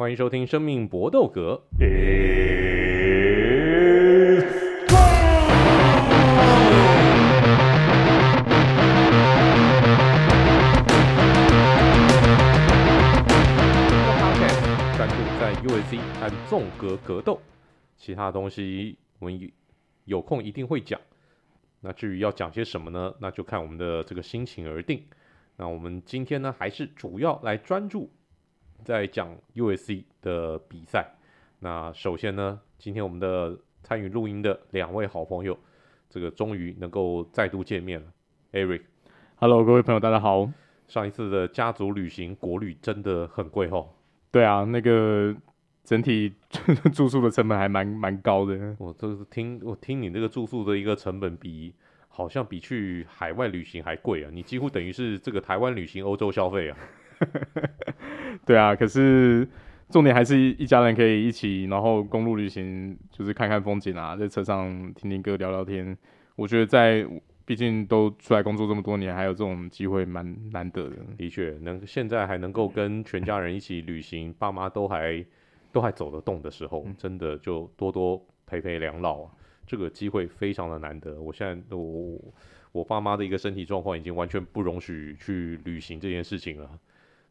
欢迎收听《生命搏斗格》。专注在 UFC 和纵格格斗，其他东西我们有空一定会讲。那至于要讲些什么呢？那就看我们的这个心情而定。那我们今天呢，还是主要来专注。在讲 USC 的比赛，那首先呢，今天我们的参与录音的两位好朋友，这个终于能够再度见面了。Eric，Hello，各位朋友，大家好。上一次的家族旅行国旅真的很贵哦。对啊，那个整体 住宿的成本还蛮蛮高的。我这是听我听你这个住宿的一个成本比，好像比去海外旅行还贵啊！你几乎等于是这个台湾旅行欧洲消费啊。对啊，可是重点还是一家人可以一起，然后公路旅行，就是看看风景啊，在车上听听歌、聊聊天。我觉得在毕竟都出来工作这么多年，还有这种机会蛮难得的。的确，能现在还能够跟全家人一起旅行，爸妈都还都还走得动的时候，真的就多多陪陪两老啊，这个机会非常的难得。我现在我我爸妈的一个身体状况已经完全不容许去旅行这件事情了。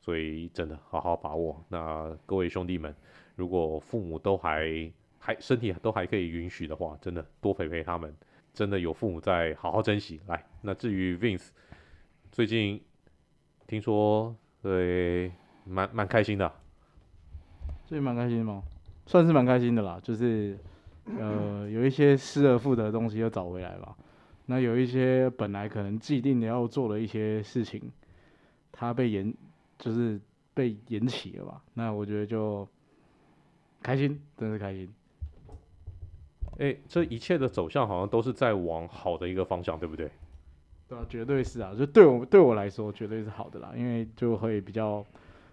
所以真的好好把握。那各位兄弟们，如果父母都还还身体都还可以允许的话，真的多陪陪他们。真的有父母在，好好珍惜。来，那至于 Vince，最近听说对蛮蛮开心的，最近蛮开心的吗？算是蛮开心的啦。就是呃有一些失而复得的东西又找回来了。那有一些本来可能既定的要做的一些事情，它被延。就是被延期了吧？那我觉得就开心，真是开心。哎、欸，这一切的走向好像都是在往好的一个方向，对不对？对啊，绝对是啊！就对我对我来说，绝对是好的啦，因为就会比较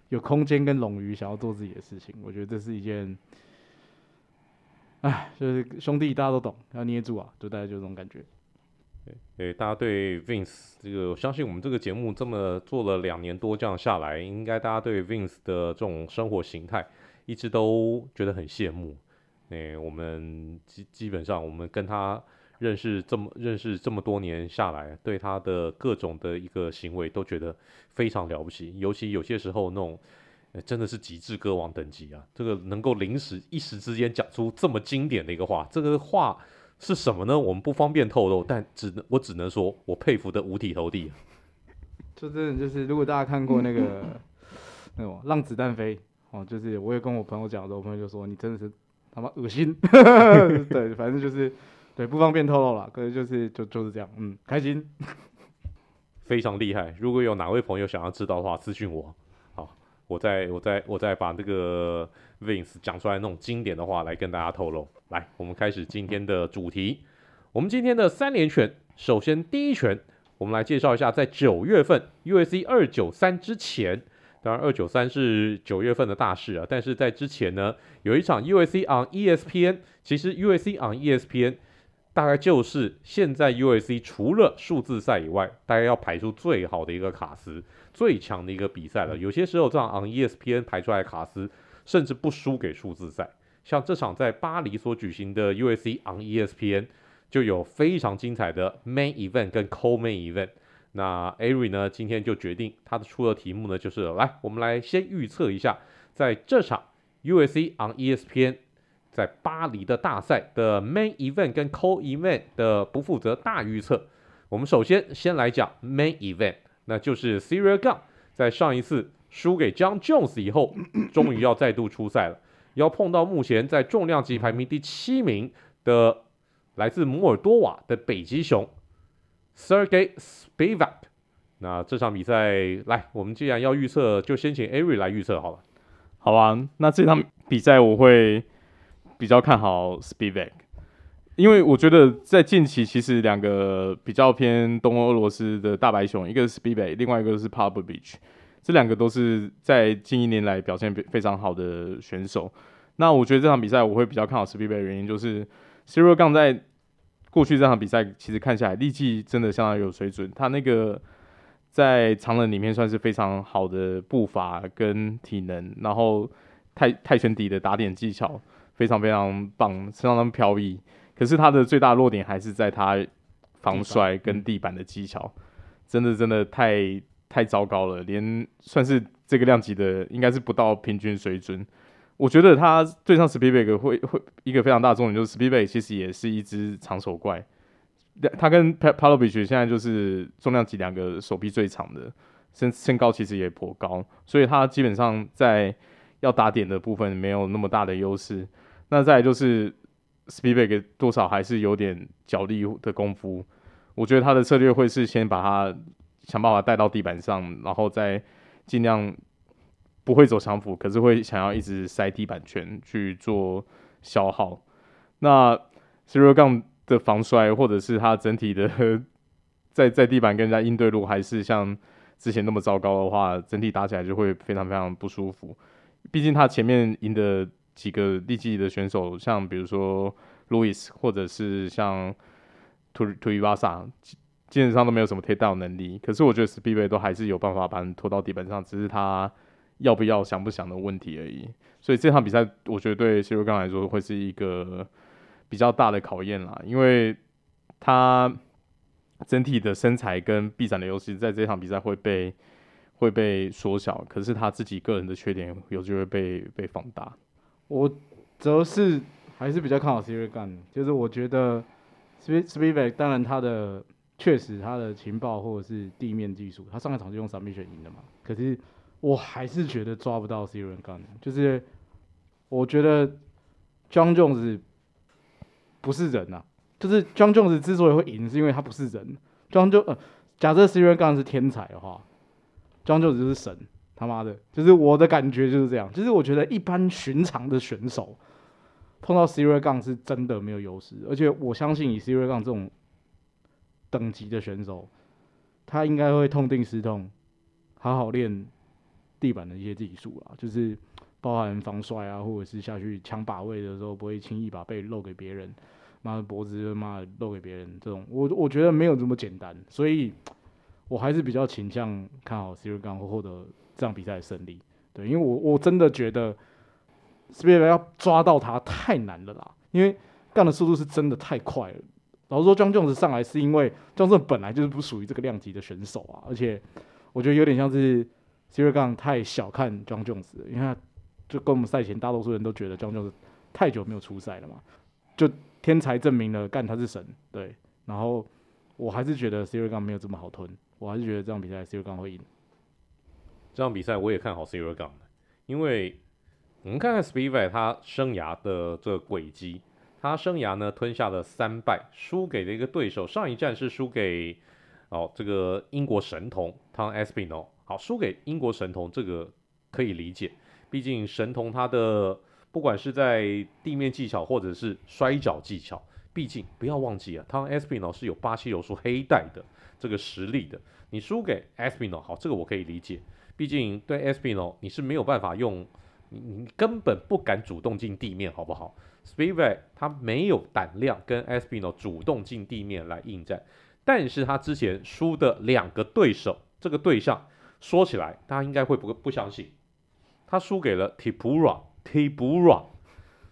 有空间跟冗余，想要做自己的事情。我觉得这是一件，哎，就是兄弟大家都懂，要捏住啊，就大家就这种感觉。对，大家对 Vince 这个，我相信我们这个节目这么做了两年多，这样下来，应该大家对 Vince 的这种生活形态一直都觉得很羡慕。诶，我们基基本上，我们跟他认识这么认识这么多年下来，对他的各种的一个行为都觉得非常了不起。尤其有些时候那种，真的是极致歌王等级啊！这个能够临时一时之间讲出这么经典的一个话，这个话。是什么呢？我们不方便透露，但只能我只能说，我佩服的五体投地。就真的就是，如果大家看过那个 那种《让子弹飞》哦，就是我也跟我朋友讲的我朋友就说你真的是他妈恶心。对，反正就是对，不方便透露了。可是就是就就是这样，嗯，开心，非常厉害。如果有哪位朋友想要知道的话，私信我。好，我再我再我再把这个 Vince 讲出来那种经典的话来跟大家透露。来，我们开始今天的主题。我们今天的三连拳，首先第一拳，我们来介绍一下，在九月份 UFC 二九三之前，当然二九三是九月份的大事啊，但是在之前呢，有一场 UFC on ESPN，其实 UFC on ESPN 大概就是现在 UFC 除了数字赛以外，大概要排出最好的一个卡斯，最强的一个比赛了。有些时候这样 on ESPN 排出来的卡斯，甚至不输给数字赛。像这场在巴黎所举行的 UFC on ESPN，就有非常精彩的 Main Event 跟 Co-Main Event。那 Ari 呢，今天就决定他的出的题目呢，就是来，我们来先预测一下，在这场 UFC on ESPN 在巴黎的大赛的 Main Event 跟 Co-Event 的不负责大预测。我们首先先来讲 Main Event，那就是 Ciryl Gun 在上一次输给 John Jones 以后，终于要再度出赛了。要碰到目前在重量级排名第七名的来自摩尔多瓦的北极熊 Sergey Spivak。那这场比赛，来，我们既然要预测，就先请 Ari 来预测好了。好吧，那这场比赛我会比较看好 Spivak，因为我觉得在近期其实两个比较偏东欧俄罗斯的大白熊，一个是 Spivak，另外一个是 Pavlovich。这两个都是在近一年来表现非非常好的选手。那我觉得这场比赛我会比较看好 Spivak 的原因，就是 Ciryl Gane 在过去这场比赛其实看下来，力气真的相当有水准。他那个在长人里面算是非常好的步伐跟体能，然后泰泰拳底的打点技巧非常非常棒，相当飘逸。可是他的最大弱点还是在他防摔跟地板的技巧，真的真的太太糟糕了，连算是这个量级的应该是不到平均水准。我觉得他对上 Spivac 会会一个非常大的重点就是 Spivac 其实也是一只长手怪，他跟 Palovich 现在就是重量级两个手臂最长的，身身高其实也颇高，所以他基本上在要打点的部分没有那么大的优势。那再就是 Spivac 多少还是有点脚力的功夫，我觉得他的策略会是先把他想办法带到地板上，然后再尽量。不会走强辅，可是会想要一直塞地板拳去做消耗。那 Ciryl Gane 的防摔，或者是他整体的 在在地板跟人家应对路，还是像之前那么糟糕的话，整体打起来就会非常非常不舒服。毕竟他前面赢的几个力击的选手，像比如说 Louis，或者是像 Tuivasa，基本上都没有什么贴道能力。可是我觉得 Speedway 都还是有办法把人拖到地板上，只是他。要不要想不想的问题而已，所以这场比赛我觉得对 Ciryl Gane 来说会是一个比较大的考验啦，因为他整体的身材跟臂展的优势在这场比赛会被会被缩小，可是他自己个人的缺点有机会被被放大。我则是还是比较看好 Ciryl Gane，就是我觉得 Spivac 当然他的确实他的情报或者是地面技术，他上一场就用 submit 赢的嘛，可是。我还是觉得抓不到 Ciryl Gane，就是我觉得 John Jones 不是人呐、啊，就是 John Jones 之所以会赢，是因为他不是人。John Jones 呃，假设 Ciryl Gane 是天才的话，Jon Jones 就是神，他妈的，就是我的感觉就是这样。就是我觉得一般寻常的选手碰到 Ciryl Gane 是真的没有优势，而且我相信以 Ciryl Gane 这种等级的选手，他应该会痛定思痛，好好练。地板的一些技术啊，就是包含防摔啊，或者是下去抢把位的时候不会轻易把背露给别人，妈的脖子就妈的露给别人，这种我我觉得没有这么简单，所以我还是比较倾向看好 Ciryl Gane 会获得这场比赛的胜利。对，因为我我真的觉得 Spivac 要抓到他太难了啦，因为干的速度是真的太快了。老实说，Jon Jones 上来是因为 Jon Jones 本来就是不属于这个量级的选手啊，而且我觉得有点像是。Ciryl Gane 太小看 John Jones，因为他就跟我们赛前大多数人都觉得 John Jones 太久没有出赛了嘛，就天才证明了干他是神，对。然后我还是觉得 Ciryl Gane 没有这么好吞，我还是觉得这场比赛 Ciryl Gane 会赢。这场比赛我也看好 Ciryl Gane，因为我们看看 Spivac 他生涯的这个轨迹，他生涯呢吞下了三败，输给了一个对手，上一战是输给哦这个英国神童 Tom Aspinall。好，输给英国神童这个可以理解，毕竟神童他的不管是在地面技巧或者是摔角技巧，毕竟不要忘记啊，他 Aspinall 是有巴西柔术黑带的这个实力的。你输给 Aspinall，好，这个我可以理解，毕竟对 Aspinall 你是没有办法用，你你根本不敢主动进地面，好不好？Spivac 他没有胆量跟 Aspinall 主动进地面来应战，但是他之前输的两个对手，这个对象。说起来，大家应该会不不相信，他输给了 Tibura，Tibura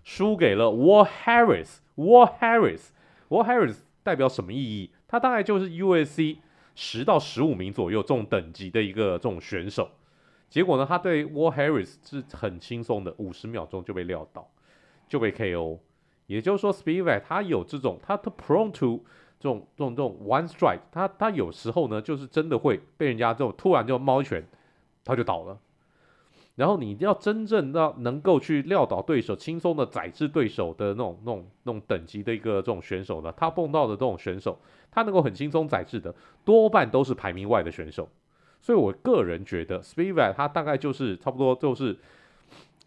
输给了 War Harris，War Harris，War Harris 代表什么意义？他大概就是 UFC 十到十五名左右这种等级的一个这种选手。结果呢，他对 War Harris 是很轻松的，五十秒钟就被撂倒，就被 KO。也就是说，Spivac 他有这种，他他 prone to。这种这种这种 one strike，他他有时候呢，就是真的会被人家这种突然就猫拳，他就倒了。然后你要真正要能够去撂倒对手，轻松的宰制对手的那种那种那种等级的一个这种选手呢，他碰到的这种选手，他能够很轻松宰制的，多半都是排名外的选手。所以我个人觉得，Spivac 他大概就是差不多就是，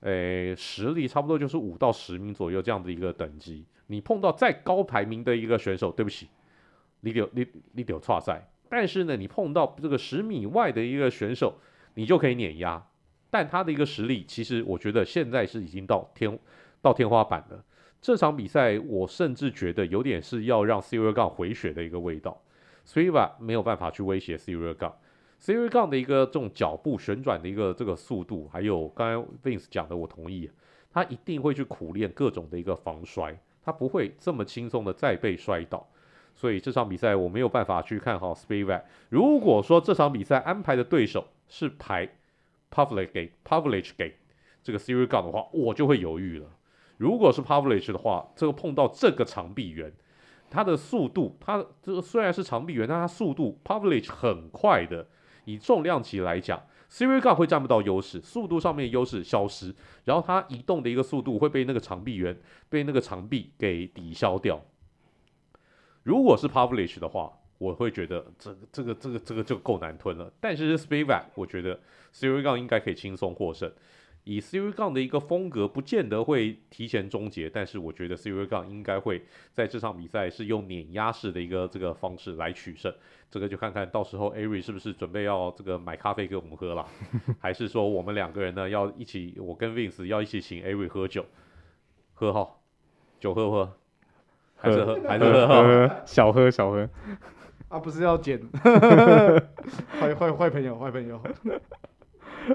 诶、实力差不多就是五到十名左右这样的一个等级。你碰到再高排名的一个选手，对不起。你有你你有挫赛，但是呢，你碰到这个十米外的一个选手，你就可以碾压。但他的一个实力，其实我觉得现在是已经到天到天花板了。这场比赛，我甚至觉得有点是要让 Ciryl Gane 回血的一个味道。Spivac 没有办法去威胁 Ciryl Gane。Ciryl Gane 的一个这种脚步旋转的一个这个速度，还有刚才 Vince 讲的，我同意，他一定会去苦练各种的一个防摔，他不会这么轻松的再被摔倒。所以这场比赛我没有办法去看好 Spivak。如果说这场比赛安排的对手是排 Pavlich 给 Pavlich 给这个 Siri Gun 的话，我就会犹豫了。如果是 Pavlich 的话，这个碰到这个长臂猿，它的速度，他这个虽然是长臂猿，但它速度 Pavlich 很快的。以重量级来讲，Siri Gun 会占不到优势，速度上面优势消失，然后它移动的一个速度会被那个长臂猿被那个长臂给抵消掉。如果是 publish 的话，我会觉得这个这个这个这个就够难吞了。但是 Spivak，我觉得 Ciryl Gane 应该可以轻松获胜。以 Ciryl Gane 的一个风格，不见得会提前终结，但是我觉得 Ciryl Gane 应该会在这场比赛是用碾压式的一个这个方式来取胜。这个就看看到时候 Ari 是不是准备要这个买咖啡给我们喝了，还是说我们两个人呢要一起，我跟 Vince 要一起请 Ari 喝酒，喝好，酒喝不喝？还是喝？还是喝？喝小喝小喝。啊，不是要捡？坏坏坏朋友，坏朋友。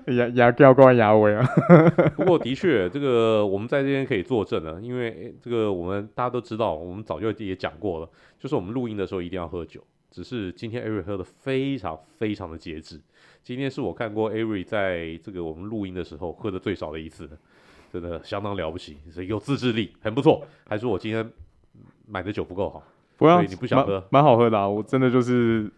牙牙掉光牙尾啊！不过的确，这个我们在这边可以作证了，因为这个我们大家都知道，我们早就也讲过了，就是我们录音的时候一定要喝酒。只是今天 Ari 喝的非常非常的节制，今天是我看过 Ari 在这个我们录音的时候喝的最少的一次，真的相当了不起，所以有自制力，很不错。还是我今天买的酒不够好，不要，你不想喝，蛮好喝的啊！我真的就是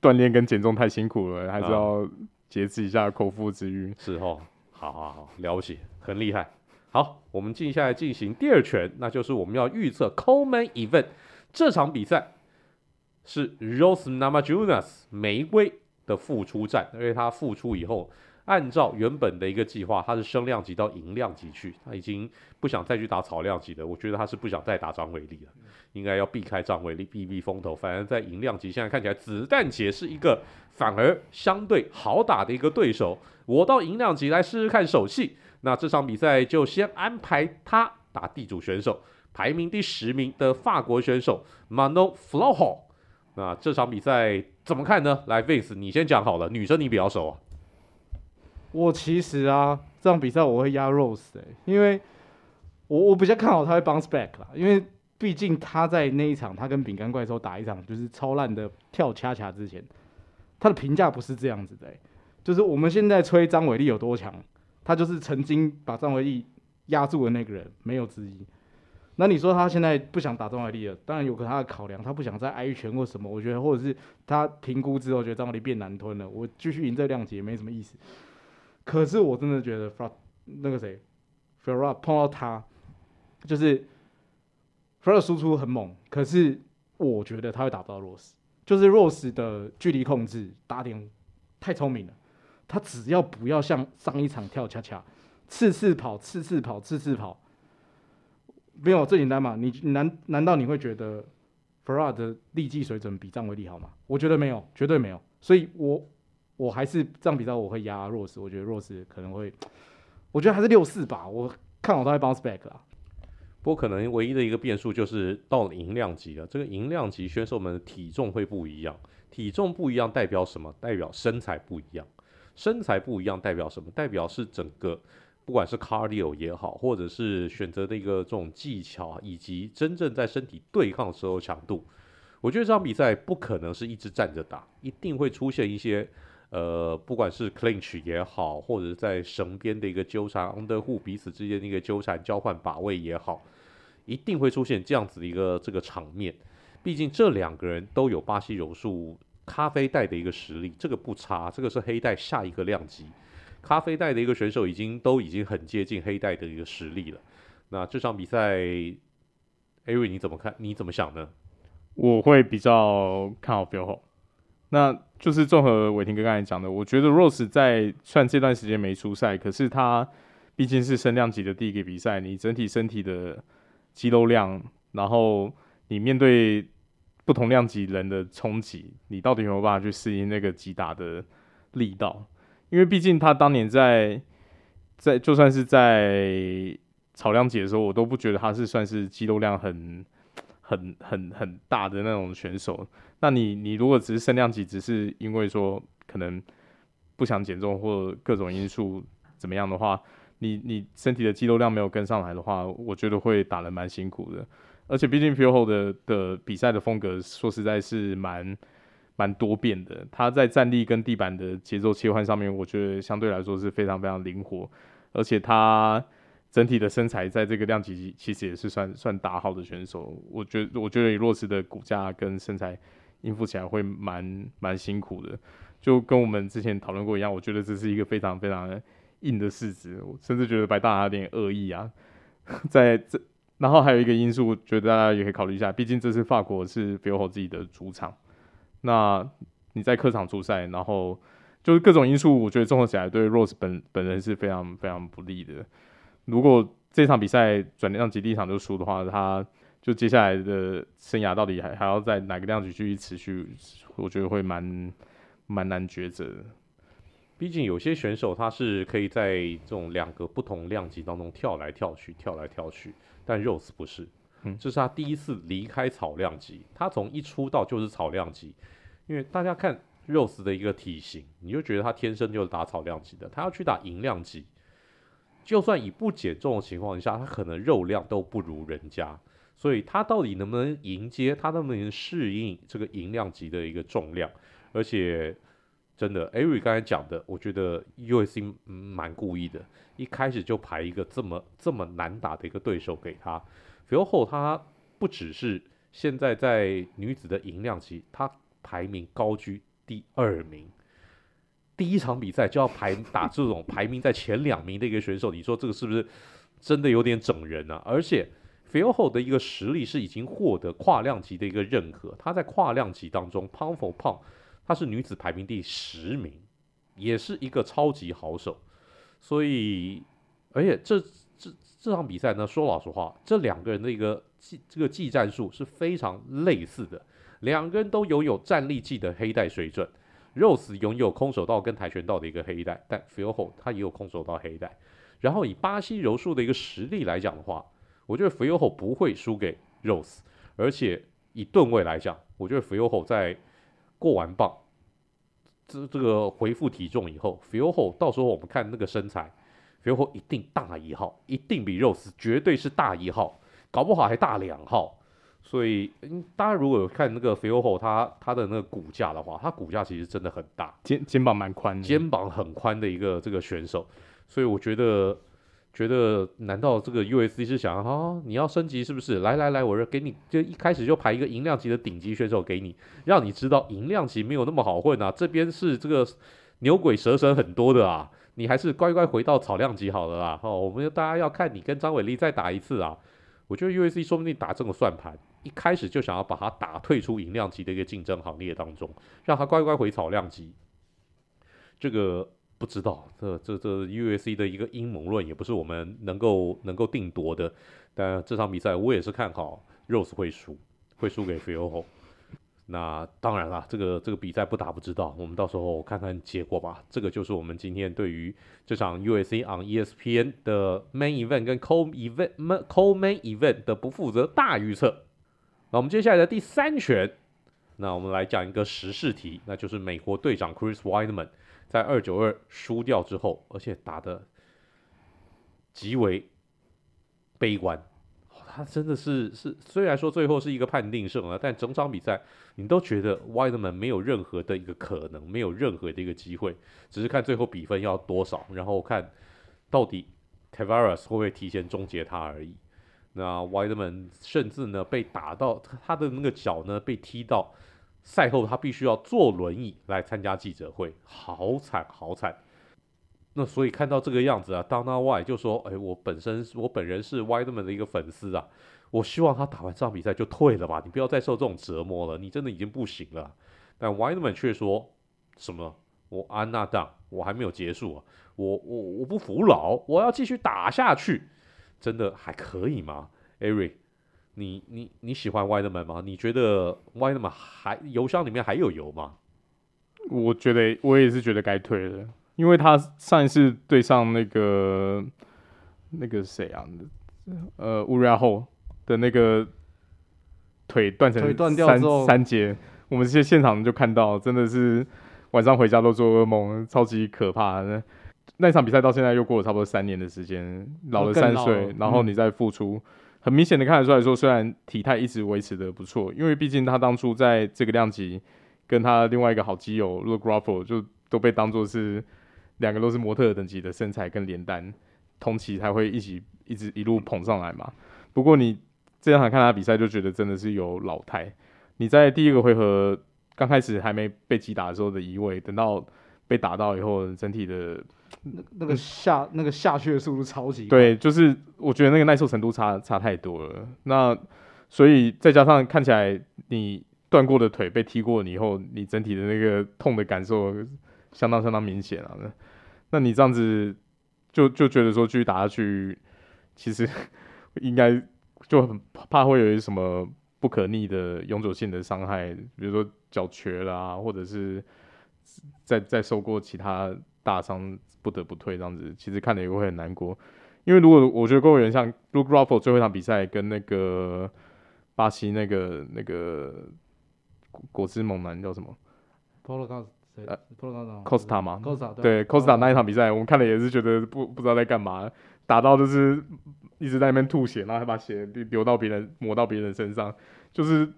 锻炼跟减重太辛苦了，还是要。节制一下口腹之欲，是哦，好好好，了不起，很厉害。好，我们接下来进行第二拳，那就是我们要预测 Co-Main Event 这场比赛是 Rose Namajunas 玫瑰的复出战，因为他复出以后，按照原本的一个计划，他是升量级到银量级去，他已经不想再去打草量级的，我觉得他是不想再打张伟丽了。应该要避开张伟丽，避避风头。反而在银量级，现在看起来子弹姐是一个反而相对好打的一个对手。我到银量级来试试看手气。那这场比赛就先安排他打地主选手，排名第十名的法国选手 Manon Flore。那这场比赛怎么看呢？来，Vince，你先讲好了。女生你比较熟啊。我其实啊，这场比赛我会压 Rose 欸，因为我我比较看好他会 bounce back 啦，因为。毕竟他在那一场，他跟饼干怪兽打一场就是超烂的跳恰恰之前，他的评价不是这样子的、就是我们现在吹张伟丽有多强，他就是曾经把张伟丽压住的那个人，没有之一。那你说他现在不想打张伟丽了，当然有个他的考量，他不想再挨一拳或什么。我觉得或者是他评估之后觉得张伟丽变难吞了，我继续赢这量级也没什么意思。可是我真的觉得 Fra 那个谁 Fiorot 碰到他就是。Fiorot 输出很猛，可是我觉得他会打不到 Rose，就是 Rose 的距离控制打点太聪明了。他只要不要像上一场跳恰恰，次次跑，次次跑，次次跑，没有最简单嘛？你难难道你会觉得 Fiorot 的力技水准比张伟丽好吗？我觉得没有，绝对没有。所以我我还是这场比赛我会压 Rose，我觉得 Rose 可能会，我觉得还是六四吧。我看好他会 bounce back 啊。不过可能唯一的一个变数就是到了银量级了，这个银量级选手们的体重会不一样，体重不一样代表什么？代表身材不一样，身材不一样代表什么？代表是整个不管是 cardio 也好，或者是选择的一个这种技巧，以及真正在身体对抗的时候强度。我觉得这场比赛不可能是一直站着打，一定会出现一些。呃，不管是 clinch 也好，或者在绳边的一个纠缠，underhook 彼此之间的一个纠缠、交换把位也好，一定会出现这样子的一个这个场面。毕竟这两个人都有巴西柔术咖啡带的一个实力，这个不差。这个是黑带下一个量级，咖啡带的一个选手已经都已经很接近黑带的一个实力了。那这场比赛，Ari 你怎么看？你怎么想呢？我会比较看好 Fiorot。那就是综合伟霆哥刚才讲的，我觉得 Rose 在算这段时间没出赛，可是他毕竟是升量级的第一个比赛，你整体身体的肌肉量，然后你面对不同量级人的冲击，你到底有没有办法去适应那个击打的力道？因为毕竟他当年在在就算是在草量级的时候，我都不觉得他是算是肌肉量很。很很很大的那种选手，那你你如果只是升量级，只是因为说可能不想减重或各种因素怎么样的话，你你身体的肌肉量没有跟上来的话，我觉得会打得蛮辛苦的。而且毕竟 Phil Hall 的的比赛的风格，说实在是蛮蛮多变的。他在站立跟地板的节奏切换上面，我觉得相对来说是非常非常灵活。而且他整体的身材在这个量级其实也是算算大号的选手。我觉得我觉得以洛斯的骨架跟身材应付起来会蛮蛮辛苦的。就跟我们之前讨论过一样，我觉得这是一个非常非常硬的市值。我甚至觉得白大拿有点恶意啊，在这。然后还有一个因素，我觉得大家也可以考虑一下，毕竟这是法国是 Phil Hall 自己的主场，那你在客场出赛，然后就是各种因素，我觉得综合起来对 Rose 本本人是非常非常不利的。如果这场比赛转量级第一场就输的话，他就接下来的生涯到底还还要在哪个量级继续持续，我觉得会蛮蛮难抉择的。毕竟有些选手他是可以在这种两个不同量级当中跳来跳去，跳来跳去。但 Rose 不是，嗯，这是他第一次离开草量级。他从一出道就是草量级，因为大家看 Rose 的一个体型，你就觉得他天生就是打草量级的。他要去打银量级，就算以不减重的情况下，他可能肉量都不如人家。所以他到底能不能迎接？他能不能适应这个银量级的一个重量？而且，真的，Ari 刚才讲的，我觉得 USC 蛮故意的。一开始就排一个这么这么难打的一个对手给他，Phil Hall 他不只是现在在女子的银量级，他排名高居第二名，第一场比赛就要排打这种排名在前两名的一个选手，你说这个是不是真的有点整人啊？而且 Phil Hall 的一个实力是已经获得跨量级的一个认可，他在跨量级当中 p o u n for p o u n 他是女子排名第十名，也是一个超级好手。所以，而且这这这场比赛呢，说老实话，这两个人的一个技这个技战术是非常类似的。两个人都拥有战力技的黑带水准，Rose 拥有空手道跟跆拳道的一个黑带，但 Phil Hall 他也有空手道黑带。然后以巴西柔术的一个实力来讲的话，我觉得 Phil Hall 不会输给 Rose。而且以吨位来讲，我觉得 Phil Hall 在过完磅。这这个恢复体重以后，Phil Hall 到时候我们看那个身材，Phil Hall 一定大一号，一定比 Rose 绝对是大一号，搞不好还大两号。所以，嗯，大家如果有看那个 Phil Hall 他他的那个骨架的话，他骨架其实真的很大，肩肩膀蛮宽，肩膀很宽的一个这个选手。所以我觉得。觉得难道这个 USC 是想啊、哦，你要升级是不是？来来来，我这给你，就一开始就排一个银量级的顶级选手给你，让你知道银量级没有那么好混啊。这边是这个牛鬼蛇神很多的啊，你还是乖乖回到草量级好了啦。哦，我们大家要看你跟张伟丽再打一次啊。我觉得 USC 说不定打这个算盘，一开始就想要把他打退出银量级的一个竞争行列当中，让他乖乖回草量级。这个。不知道这这这 USC 的一个阴谋论也不是我们能够能够定夺的，但这场比赛我也是看好 Rose 会输，会输给 Fioro。那当然了，这个这个比赛不打不知道，我们到时候看看结果吧。这个就是我们今天对于这场 UFC on ESPN 的 Main Event 跟 Co Event Co Main Event 的不负责大预测。那我们接下来的第三拳，那我们来讲一个时事题，那就是美国队长 Chris Weidman。在二九二输掉之后，而且打的极为悲观，他真的是是虽然说最后是一个判定胜了，但整场比赛你都觉得 Weidman 没有任何的一个可能，没有任何的一个机会，只是看最后比分要多少，然后看到底 Tavares 会不会提前终结他而已。那 Weidman 甚至呢被打到他的那个脚呢被踢到。赛后他必须要坐轮椅来参加记者会，好惨好惨。那所以看到这个样子啊，Dana White 就说：“哎，我本身我本人是 Weidman 的一个粉丝啊，我希望他打完这场比赛就退了吧，你不要再受这种折磨了，你真的已经不行了。”但 Weidman 却说什么：“我安娜当我还没有结束啊，我我我不服老，我要继续打下去，真的还可以吗，Ari？” 你你你喜欢 Weidman 吗？你觉得 Weidman 还油箱里面还有油吗？我觉得我也是觉得该退了，因为他上一次对上那个那个谁啊，呃，Uriah Hall 的那个腿断成腿断掉三三节，我们这些现场就看到，真的是晚上回家都做噩梦，超级可怕。那那场比赛到现在又过了差不多三年的时间，老了三岁，然后你再复出，嗯、很明显的看得出来说，虽然体态一直维持的不错，因为毕竟他当初在这个量级跟他另外一个好基友 Luke Rockhold 就都被当做是两个都是模特等级的身材跟脸蛋，同期才会一起一直一路捧上来嘛。不过你这样看他比赛，就觉得真的是有老态。你在第一个回合刚开始还没被击打的时候的移位，等到被打到以后，整体的那那个下、嗯、那个下去的速度超级对，就是我觉得那个耐受程度差差太多了。那所以再加上看起来你断过的腿被踢过你以后，你整体的那个痛的感受相当相当明显啊。那你这样子就就觉得说继续打下去，其实 应该就很怕会有一些什么。不可逆的永久性的伤害，比如说脚瘸啦，或者是再再受过其他大伤不得不退这样子，其实看了也会很难过。因为如果我觉得公务员像 Luke Rockhold 最后一场比赛跟那个巴西那个那个果汁猛男叫什么呃 Costa 嘛？Costa 对 Costa 那一场比赛，我们看了也是觉得不不知道在干嘛，打到就是。一直在那边吐血，然后还把血流到别人，抹到别人身上，就是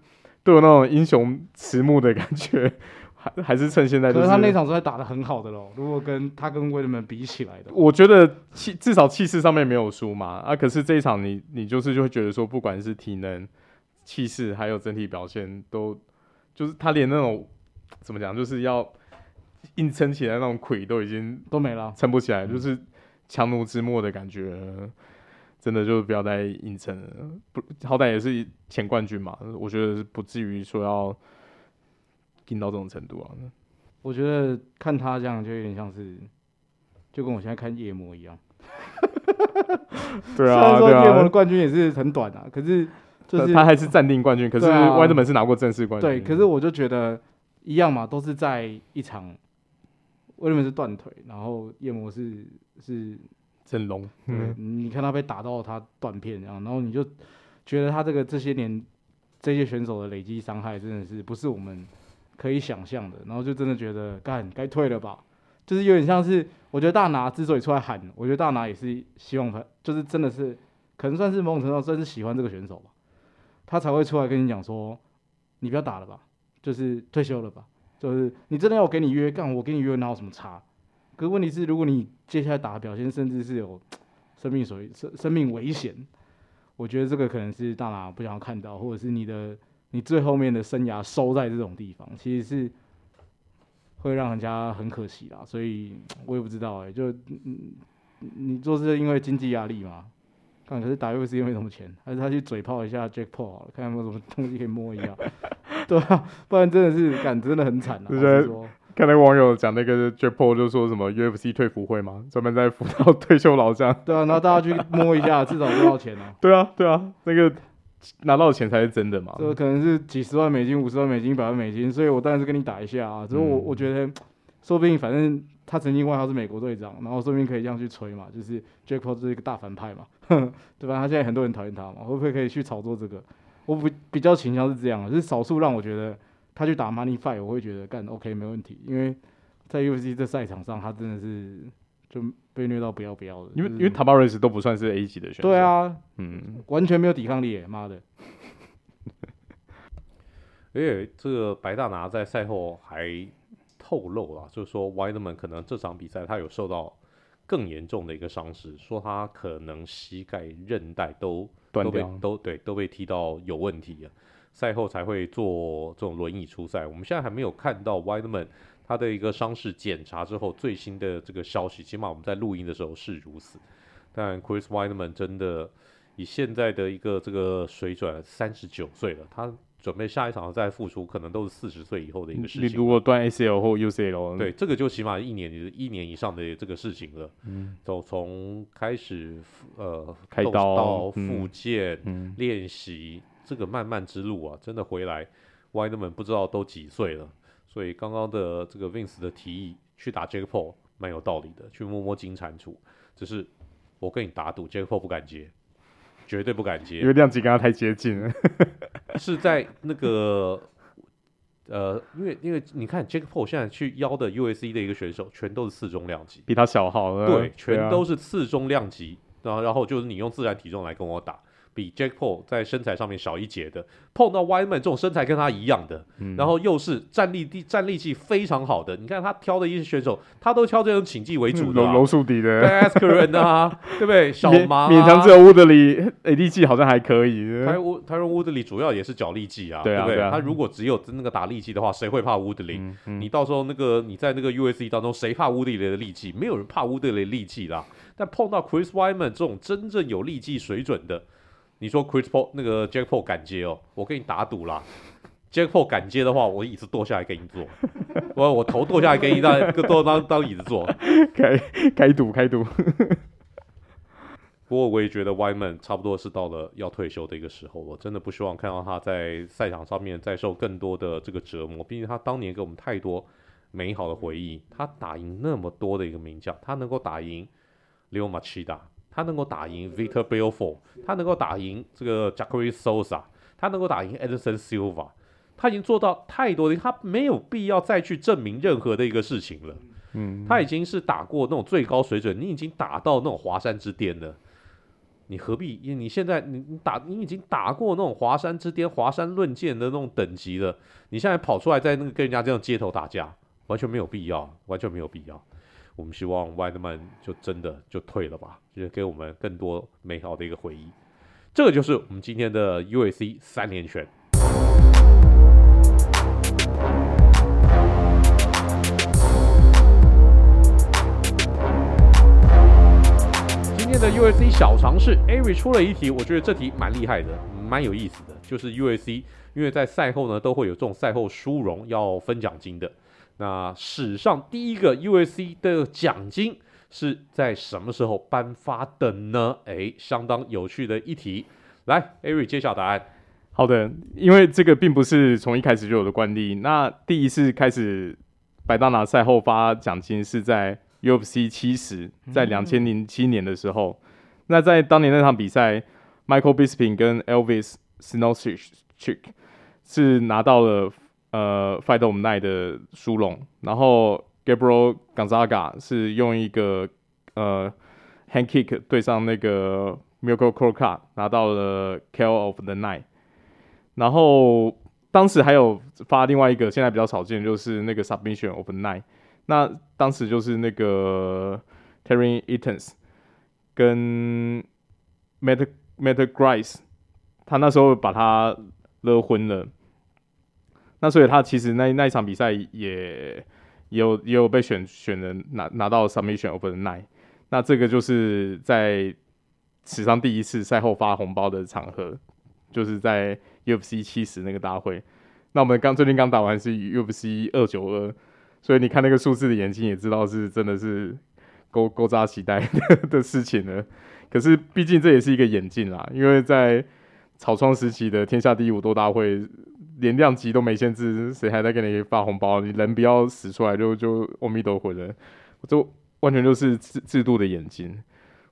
都有那种英雄迟暮的感觉，还还是趁现在、就是。可是他那场是打的很好的喽，如果跟他跟威廉们比起来的，我觉得气至少气势上面没有输嘛。啊，可是这一场你你就是就会觉得说，不管是体能、气势，还有整体表现，都就是他连那种怎么讲，就是要硬撑起来那种魁都已经都没了，撑不起来，就是强弩之末的感觉。真的就不要再硬撑了，不，好歹也是前冠军嘛，我觉得不至于说要硬到这种程度啊。我觉得看他这样就有点像是，就跟我现在看夜魔一样。对啊，虽然说夜魔的冠军也是很短啊，可是就是他还是暂定冠军，可是 Weidman 是拿过正式冠军。对，可是我就觉得一样嘛，都是在一场，Weidman 是断腿，然后夜魔是是。整容，嗯，你看他被打到他断片，然后你就觉得他这个这些年这些选手的累积伤害真的是不是我们可以想象的，然后就真的觉得干该退了吧，就是有点像是我觉得大拿之所以出来喊，我觉得大拿也是希望他就是真的是可能算是某种程度上算是喜欢这个选手吧，他才会出来跟你讲说你不要打了吧，就是退休了吧，就是你真的要我给你约干，我给你约哪有什么差？可问题是，如果你接下来打的表现甚至是有生命所生生命危险，我觉得这个可能是大拿不想要看到，或者是你的你最后面的生涯收在这种地方，其实是会让人家很可惜啦。所以我也不知道哎、就，你做是因为经济压力嘛？看可是打 UFC 又没什么钱，还是他去嘴炮一下 Jake Paul 好了，看有没有什么东西可以摸一下，对啊，不然真的是感真的很惨啊。就是说。看那个网友讲那个 Jake Paul 就说什么 UFC 退服会嘛，专门在辅导退休老将。对啊，然后大家去摸一下，至少多少钱呢、啊？对啊，对啊，那个拿到的钱才是真的嘛。这可能是几十万美金、五十万美金、一百万美金，所以我当然是跟你打一下啊。只是我我觉得，说不定反正他曾经外号是美国队长，然后说不定可以这样去吹嘛，就是 Jake Paul 是一个大反派嘛，对吧？他现在很多人讨厌他嘛，会不会可以去炒作这个？我比比较倾向是这样，就是少数让我觉得他去打 Money Fight，我会觉得干 OK 没问题，因为。在 UFC 这赛场上，他真的是就被虐到不要不要的。因为因为 Tavares 都不算是 A 级的选手。对啊，嗯，完全没有抵抗力，妈的！而且这个白大拿在赛后还透露了，就是说 Weidman 可能这场比赛他有受到更严重的一个伤势，说他可能膝盖韧带都断掉，都被都对都被踢到有问题了，赛后才会坐这种轮椅出赛。我们现在还没有看到 Weidman。他的一个伤势检查之后，最新的这个消息，起码我们在录音的时候是如此。但 Chris Weidman 真的以现在的一个这个水准，三十九岁了，他准备下一场再复出，可能都是四十岁以后的一个事情。你如果断 ACL 或 UCL，对，这个就起码一年一年以上的这个事情了。嗯，走从开始呃开刀到复健练习、嗯、这个漫漫之路啊，真的回来 Weidman 不知道都几岁了。所以刚刚的这个 Vince 的提议去打 Jake Paul 蛮有道理的，去摸摸金蟾蜍。只是我跟你打赌，Jake Paul 不敢接，绝对不敢接，因为量级跟他太接近了。是在那个呃，因为因为你看 Jake Paul 现在去邀的 USC 的一个选手，全都是次中量级，比他小号了。对，全都是。是次中量级，然后然后就是你用自然体重来跟我打。比 Jake Paul 在身材上面小一截的，碰到 Wyman 这种身材跟他一样的，嗯、然后又是战力地战力技非常好的，你看他挑的一些选手，他都挑这种请技为主的、啊，柔术底的 Askren 啊，对不对？小马、啊、勉强只有 Woodley AD 技好像还可以。台乌台 Woodley 主要也是脚力技啊，对，啊对不对？对啊、他如果只有那个打力技的话，谁会怕 Woodley？、嗯嗯、你到时候那个你在那个 USC 当中，谁怕 Woodley 的力技？没有人怕 Woodley 的力技啦。但碰到 Chris Wyman 这种真正有力技水准的。你说 Chris Paul 那个 Jake Paul 敢接哦，我跟你打赌啦，Jake Paul 敢接的话，我椅子剁下来给你坐，我 我头剁下来给你当当当当椅子坐，开开赌开赌。不过我也觉得 Wiman 差不多是到了要退休的一个时候，我真的不希望看到他在赛场上面再受更多的这个折磨，毕竟他当年给我们太多美好的回忆，他打赢那么多的一个名将，他能够打赢 Leo Machida。他能够打赢 Victor Belfort，他能够打赢这个 Jacare Souza，他能够打赢 Anderson Silva，他已经做到太多的，他没有必要再去证明任何的一个事情了。嗯，他已经是打过那种最高水准，你已经打到那种华山之巅了，你何必？因为你现在你你打你已经打过那种华山之巅、华山论剑的那种等级了，你现在跑出来在那个跟人家这样街头打架，完全没有必要，完全没有必要。我们希望 Weidman 就真的就退了吧，就是给我们更多美好的一个回忆。这个就是我们今天的 UAC 三连拳。今天的 UAC 小尝试，Ari 出了一题，我觉得这题蛮厉害的，蛮有意思的。就是 UAC 因为在赛后呢都会有这种赛后殊荣要分奖金的。那史上第一个 UFC 的奖金是在什么时候颁发的呢？诶，相当有趣的一题。来，Ari 揭晓答案。好的，因为这个并不是从一开始就有的惯例。那第一次开始百大拿赛后发奖金是在 UFC 七十，在两千零七年的时候。嗯、那在当年那场比赛，Michael Bisping 跟 Elvis Sinosic 是拿到了。呃，Fight of Night 的殊荣，然后 Gabriel Gonzaga 是用一个呃 hand kick 对上那个 Mirko Cro Cop 拿到了 Kill of the Night，然后当时还有发另外一个现在比较少见，就是那个 Submission of the Night，那当时就是那个 Terry Eaton's 跟 Matt Matt Grice，他那时候把他勒昏了。那所以他其实那那一场比赛也也有也有被选选人拿拿到 submission of the night，那这个就是在史上第一次赛后发红包的场合，就是在 UFC 七十那个大会。那我们刚最近刚打完是 UFC 二九二，所以你看那个数字的眼睛也知道是真的是勾勾扎期待的，事情了。可是毕竟这也是一个眼镜啦，因为在草创时期的天下第一武斗大会。连量级都没限制，谁还在给你发红包？你人不要死出来就就阿弥陀佛了，这完全就是制制度的眼睛。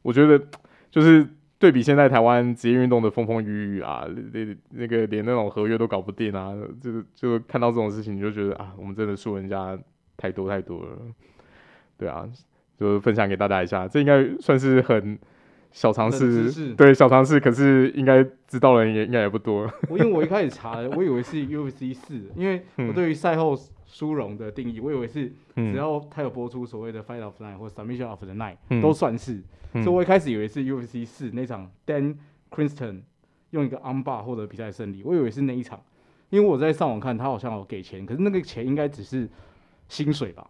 我觉得就是对比现在台湾职业运动的风风雨雨啊，那那个连那种合约都搞不定啊，就就看到这种事情，你就觉得啊，我们真的输人家太多太多了。对啊，就分享给大家一下，这应该算是很。小常识，对小常识，可是应该知道的人也应该也不多。我因为我一开始查了，我以为是 UFC 四，因为我对于赛后殊荣的定义，我以为是只要他有播出所谓的 Fight of the Night 或 Submission of the Night 都算是，所以我一开始以为是 UFC 四那场 Dan Christian 用一个 armbar 获得比赛胜利，我以为是那一场，因为我在上网看他好像有给钱，可是那个钱应该只是薪水吧。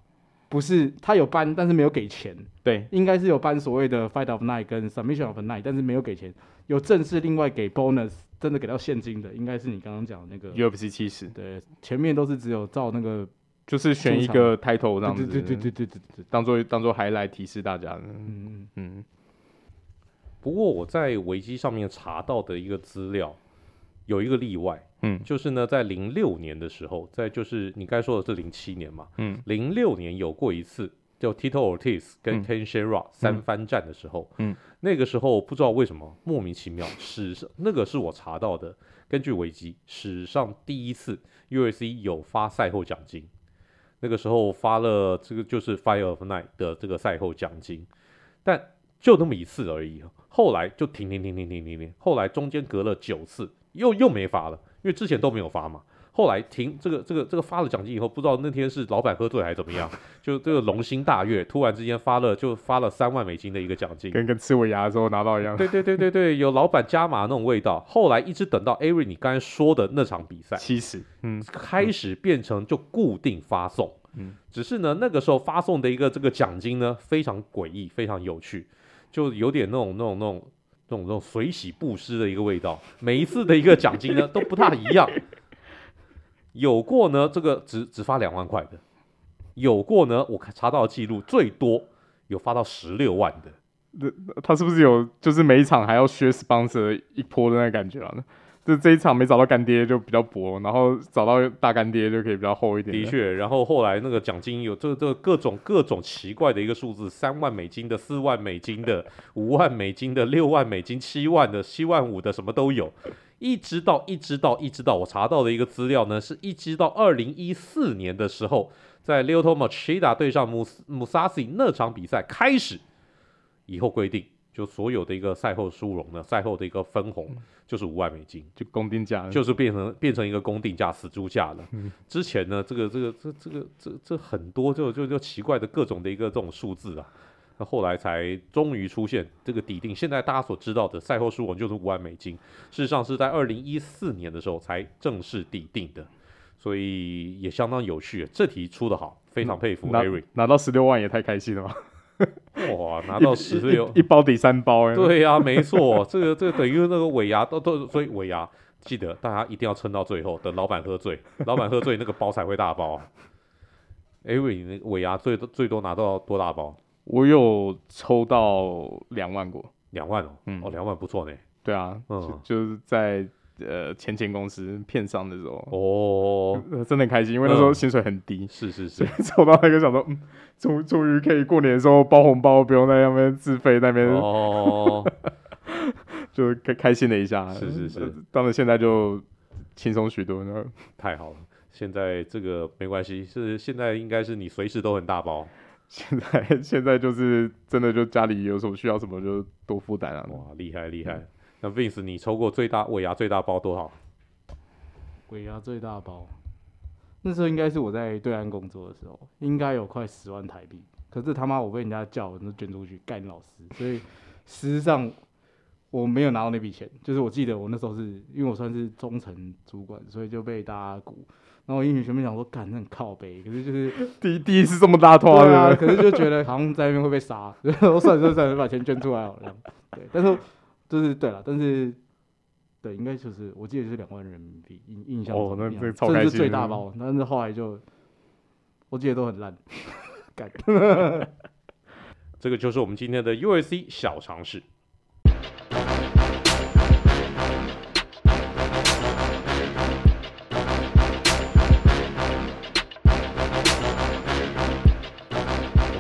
不是，他有搬，但是没有给钱。对，应该是有搬所谓的 Fight of Night 跟 Submission of the Night，但是没有给钱。有正式另外给 bonus，真的给到现金的，应该是你刚刚讲的那个 UFC 七十。对，前面都是只有照那个，就是选一个 title 这样子，对对对对对对对，当做当做 highlight 提示大家。嗯嗯嗯。不过我在维基上面查到的一个资料，有一个例外。嗯，就是呢，在零六年的时候，在就是你该说的是零七年嘛，嗯，零六年有过一次，叫 Tito Ortiz 跟 Ken Shamrock 三番战的时候，嗯，那个时候不知道为什么莫名其妙，史上那个是我查到的，根据维基史上第一次 UFC 有发赛后奖金，那个时候发了这个就是 Fight of Night 的这个赛后奖金，但就那么一次而已，后来就停停停停停停停，后来中间隔了九次又又没发了，因为之前都没有发嘛。后来停这个这个这个发了奖金以后，不知道那天是老板喝醉还是怎么样，就这个龙心大悦，突然之间发了就发了三万美金的一个奖金，跟跟吃尾牙的时候拿到一样。对对对对对，有老板加码那种味道。后来一直等到 Ari 你刚才说的那场比赛，七十，嗯，开始变成就固定发送，嗯，只是呢那个时候发送的一个这个奖金呢非常诡异，非常有趣，就有点那种那种那种这种这种水洗布施的一个味道。每一次的一个奖金呢都不大一样。有过呢，这个只只发两万块的，有过呢，我查到的记录最多有发到十六万的。那他是不是有就是每一场还要削 sponsor 一波的那个感觉啊？就这一场没找到干爹就比较薄，然后找到大干爹就可以比较厚一点。的确，然后后来那个奖金有这这各种各种奇怪的一个数字，三万美金的、四万美金的、五万美金的、六万美金、七万的、七万五的，什么都有。一直到一直到一直到我查到的一个资料呢，是一直到二零一四年的时候，在 Lyoto Machida 对上 Mousasi 那场比赛开始以后规定，就所有的一个赛后殊荣呢，赛后的一个分红就是五万美金，就公定价，就是变成变成一个公定价死猪价了。嗯、之前呢，这个这个这这个这这很多就就就奇怪的各种的一个这种数字啊。那后来才终于出现这个底定，现在大家所知道的赛后殊荣就是五万美金，事实上是在二零一四年的时候才正式底定的，所以也相当有趣。这题出的好，非常佩服 Ari，拿到十六万也太开心了吧！哇，拿到十六一包抵三包哎，对呀、啊，没错，这个这个等于那个尾牙都都，所以尾牙记得大家一定要撑到最后，等老板喝醉，老板喝醉那个包才会大包。Ari，你尾牙最多最多拿到多大包？我有抽到两万过，两万哦，嗯，哦，两万不错呢。对啊，嗯，就，就是在呃前前公司片商的时候，哦，真的很开心，因为那时候薪水很低，嗯、是是是，抽到那个想说，嗯，终终于可以过年的时候包红包，不用在那边自费那边，哦，就开开心了一下，是是是，当然现在就轻松许多，那太好了，现在这个没关系，是现在应该是你随时都很大包。现在现在就是真的，就家里有什么需要什么就多负担啊！哇，厉害厉害！嗯、那 Vince，你抽过最大尾牙最大包多少？尾牙最大包，那时候应该是我在对岸工作的时候，应该有快十万台币。可是他妈我被人家叫，都捐出去干老师，所以事实上我没有拿到那笔钱。就是我记得我那时候是因为我算是中层主管，所以就被大家鼓。然后英语学妹想说，干，那很靠北，可是就是 第一第一次这么大团啊，可是就觉得好像在那边会被杀，然后算了算了，把钱捐出来好了。对，但是就是对了，但是对，应该就是我记得是两万人民币，印印象中，哦，那这超开心，这是最大包，但是后来就我记得都很烂，干，这个就是我们今天的 U S C 小常识。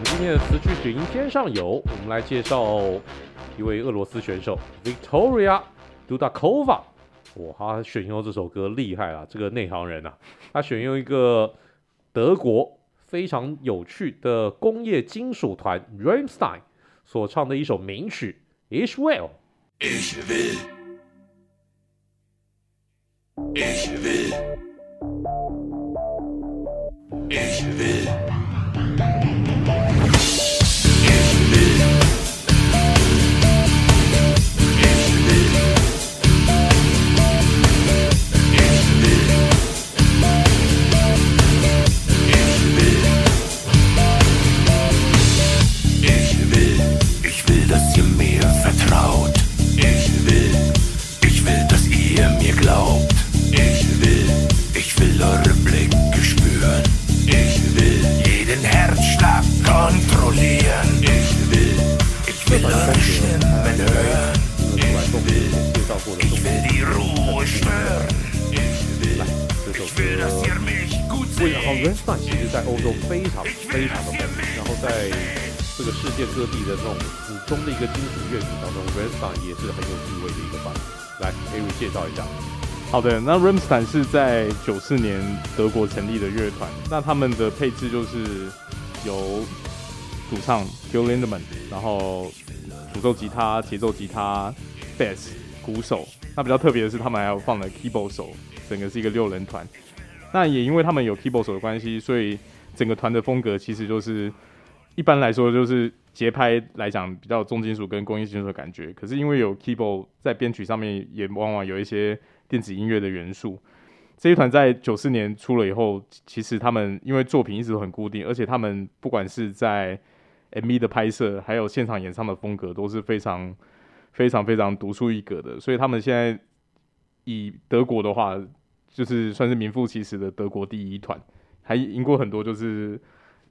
今天的词句选音天上有，我们来介绍一位俄罗斯选手 Victoria Dudakova。哇，他选用这首歌厉害啊！这个内行人啊，他选用一个德国非常有趣的工业金属团 Rammstein 所唱的一首名曲 Ich will。Ich will。Ich will。Ich will。Rammstein 其实在欧洲非常非常的火，然后在这个世界各地的这种死忠的一个金属乐曲当中，Rammstein 也是很有地位的一个团。来，Ari 介绍一下。好的，那 Rammstein 是在九四年德国成立的乐团。那他们的配置就是由主唱 Till Lindemann，然后主奏吉他、节奏吉他、Bass、鼓手。那比较特别的是，他们还有放了 Keyboard 手，整个是一个六人团。那也因为他们有 Keyboard 手的关系，所以整个团的风格其实就是一般来说就是节拍来讲比较重金属跟工业金属的感觉。可是因为有 Keyboard 在编曲上面，也往往有一些。电子音乐的元素，这一团在九四年出了以后，其实他们因为作品一直都很固定，而且他们不管是在 MV 的拍摄，还有现场演唱的风格都是非常、非常、非常独树一格的。所以他们现在以德国的话，就是算是名副其实的德国第一团，还赢过很多就是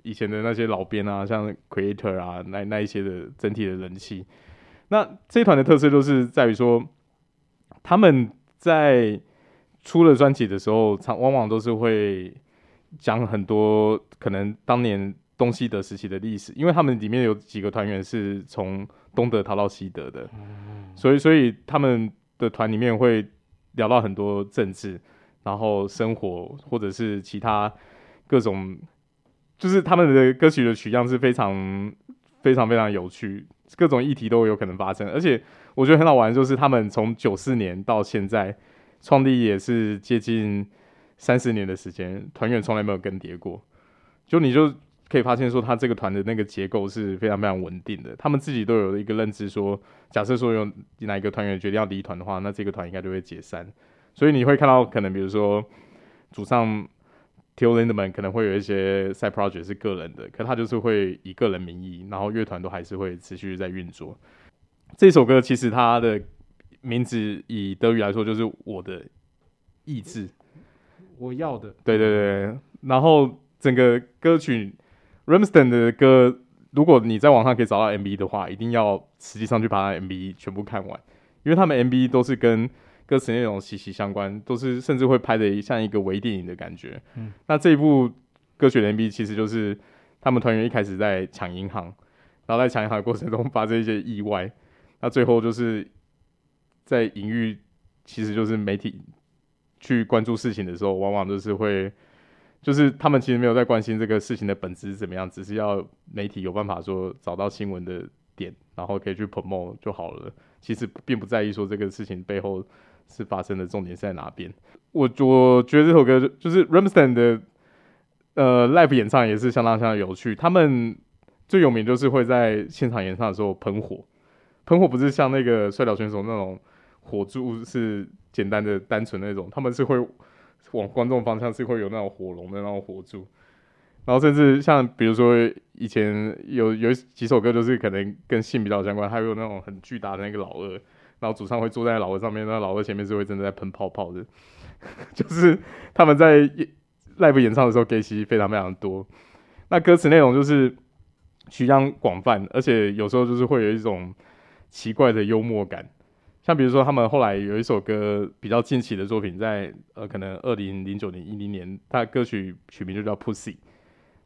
以前的那些老编啊，像 Creator 啊，那那一些的整体的人气。那这团的特色就是在于说，他们。在出了专辑的时候，常往往都是会讲很多可能当年东西德时期的历史，因为他们里面有几个团员是从东德逃到西德的，所以所以他们的团里面会聊到很多政治，然后生活或者是其他各种，就是他们的歌曲的取样是非常非常非常有趣，各种议题都有可能发生，而且。我觉得很好玩，就是他们从九四年到现在创立也是接近三十年的时间，团员从来没有更迭过。就你就可以发现说，他这个团的那个结构是非常非常稳定的。他们自己都有一个认知，说假设说有哪一个团员决定要离团的话，那这个团应该就会解散。所以你会看到，可能比如说主唱 Till Lindemann 可能会有一些 side project 是个人的，可他就是会以个人名义，然后乐团都还是会持续在运作。这首歌其实它的名字以德语来说就是“我的意志”，我要的。对对对，然后整个歌曲 Rammstein 的歌，如果你在网上可以找到 MV 的话，一定要实际上去把它 MV 全部看完，因为他们 MV 都是跟歌词内容息息相关，都是甚至会拍的像一个微电影的感觉。嗯，那这一部歌曲的 MV 其实就是他们团员一开始在抢银行，然后在抢银行的过程中发生一些意外。那最后就是在隐喻，其实就是媒体去关注事情的时候，往往就是会，就是他们其实没有在关心这个事情的本质是怎么样，只是要媒体有办法说找到新闻的点，然后可以去 promote 就好了。其实并不在意说这个事情背后是发生的重点是在哪边。我我觉得这首歌就是 r a m s t e n 的呃 live 演唱也是相当相当有趣。他们最有名就是会在现场演唱的时候喷火。喷火不是像那个摔跤选手那种火柱是简单的单纯那种，他们是会往观众方向是会有那种火龙的那种火柱，然后甚至像比如说以前有有几首歌就是可能跟性比较相关，还有那种很巨大的那个老二，然后主唱会坐在老二上面，那老二前面是会真的在喷泡泡的，就是他们在 live 演唱的时候给戏非常非常多，那歌词内容就是取样广泛，而且有时候就是会有一种。奇怪的幽默感，像比如说他们后来有一首歌比较近期的作品在，呃可能二零零九年一零年，他歌曲曲名就叫 Pussy。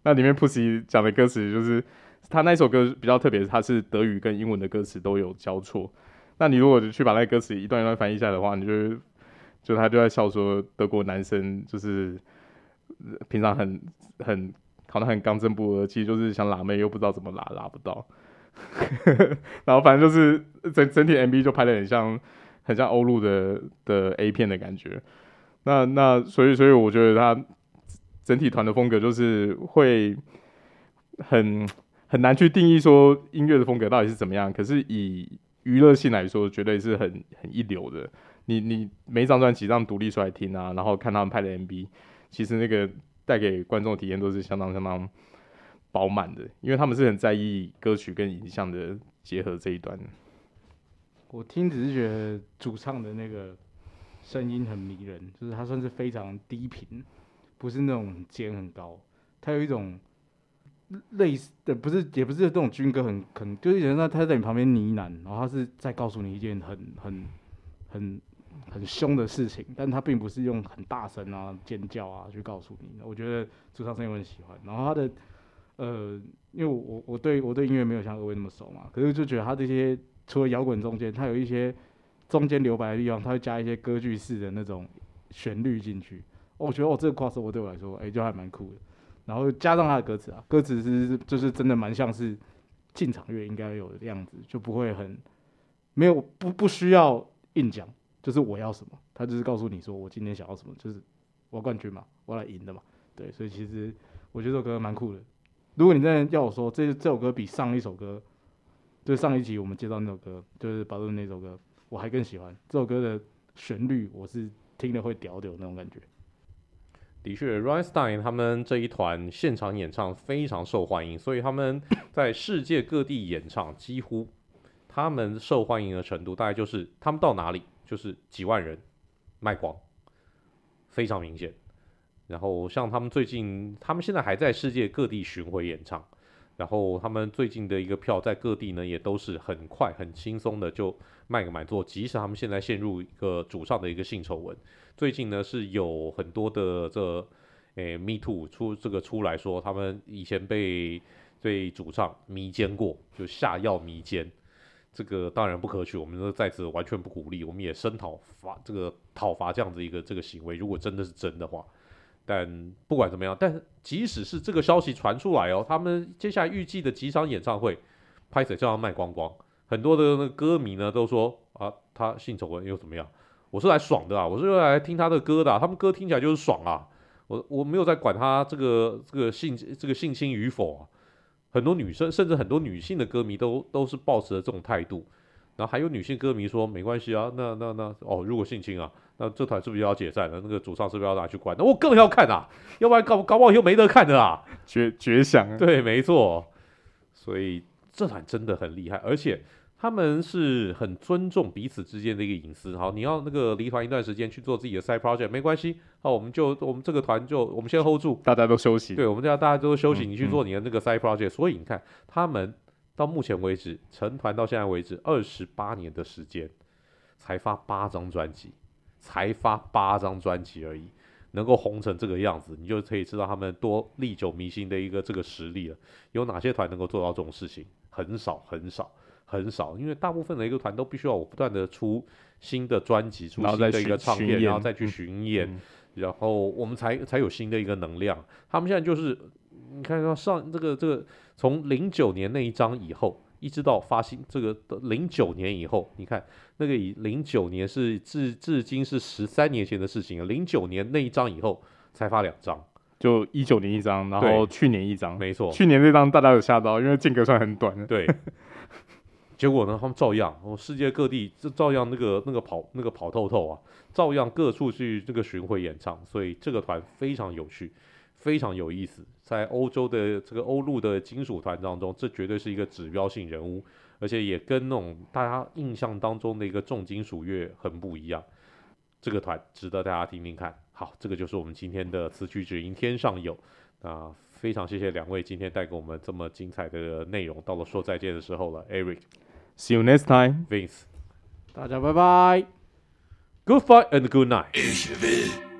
那里面 Pussy 讲的歌词就是他那首歌比较特别，它是德语跟英文的歌词都有交错。那你如果去把那歌词一段一段翻译下来的话，你就就他就在笑说德国男生就是平常很很好像很刚正不阿，其实就是想拉妹又不知道怎么拉，拉不到。然后反正就是整整体 MV 就拍得很像很像欧陆的的 A 片的感觉。那那所以所以我觉得他整体团的风格就是会很很难去定义说音乐的风格到底是怎么样。可是以娱乐性来说，绝对是很很一流的。你你每张专辑让独立出来听啊，然后看他们拍的 MV，其实那个带给观众的体验都是相当相当。饱满的，因为他们是很在意歌曲跟影像的结合这一端。我听只是觉得主唱的那个声音很迷人，就是他算是非常低频，不是那种尖很高，他有一种类似的，不是也不是这种军歌很很，就是有人说他在你旁边呢喃，然后他是在告诉你一件很很很很凶的事情，但他并不是用很大声啊尖叫啊去告诉你。我觉得主唱声音我很喜欢，然后他的。呃，因为我我对我对音乐没有像二位那么熟嘛，可是就觉得他这些除了摇滚中间，他有一些中间留白的地方，他会加一些歌剧式的那种旋律进去。我觉得哦，这个 crossover 对我来说，哎、就还蛮酷的。然后加上他的歌词啊，歌词是就是真的蛮像是进场乐应该有的样子，就不会很没有不不需要硬讲，就是我要什么，他就是告诉你说我今天想要什么，就是我要冠军嘛，我要来赢的嘛。对，所以其实我觉得这首歌蛮酷的。如果你真的要我说，这这首歌比上一首歌，就是上一集我们介绍那首歌，就是巴顿那首歌，我还更喜欢这首歌的旋律，我是听了会屌屌那种感觉。的确，Rammstein 他们这一团现场演唱非常受欢迎，所以他们在世界各地演唱，几乎他们受欢迎的程度大概就是他们到哪里就是几万人卖光，非常明显。然后像他们最近，他们现在还在世界各地巡回演唱，然后他们最近的一个票在各地呢也都是很快很轻松的就卖个满座，即使他们现在陷入一个主唱的一个性丑闻。最近呢是有很多的这诶、Me Too 出这个出来说，他们以前被被主唱迷奸过，就下药迷奸，这个当然不可取，我们都在此完全不鼓励，我们也声讨罚这个讨伐这样子一个这个行为，如果真的是真的话，但不管怎么样，但即使是这个消息传出来哦，他们接下来预计的几场演唱会，拍摄就要卖光光，很多的那歌迷呢都说啊，他性丑闻又怎么样？我是来爽的啊！我是用来听他的歌的，他们歌听起来就是爽啊！我我没有在管他这个这个性这个性侵与否啊。很多女生甚至很多女性的歌迷都都是抱持着这种态度，然后还有女性歌迷说没关系啊，那那那哦，如果性侵啊，那这团是不是要解散了？那个主唱是不是要拿去关？那我更要看啊，要不然搞搞不好以后没得看的啊！绝绝响，对，没错，所以这团真的很厉害，而且。他们是很尊重彼此之间的一个隐私。好，你要那个离团一段时间去做自己的 side project 没关系。好，我们就我们这个团就我们先 hold 住，大家都休息。对，我们这样大家都休息，嗯、你去做你的那个 side project。嗯、所以你看，他们到目前为止成团到现在为止二十八年的时间，才发八张专辑，才发八张专辑而已，能够红成这个样子，你就可以知道他们多历久弥新的一个这个实力了。有哪些团能够做到这种事情？很少，很少。很少，因为大部分的一个团都必须要我不断的出新的专辑，出新的一个唱片，然后再去巡演，嗯、然后我们才才有新的一个能量。他们现在就是，你看到上这个这个从零九年那一张以后，一直到发行这个零九年以后，你看那个以零九年是至至今是十三年前的事情了，零九年那一张以后才发两张，就一九年一张，然后去年一张，没错，去年这张大家有吓到，因为间隔算很短，对。结果呢，他们照样，哦，世界各地这照样那个那个跑那个跑透透啊，照样各处去这个巡回演唱，所以这个团非常有趣，非常有意思，在欧洲的这个欧陆的金属团当中，这绝对是一个指标性人物，而且也跟那种大家印象当中的一个重金属乐很不一样。这个团值得大家听听看。好，这个就是我们今天的词曲只应天上有。啊，非常谢谢两位今天带给我们这么精彩的内容。到了说再见的时候了，Eric。See you next time, Vince。大家拜拜，Good fight and good night。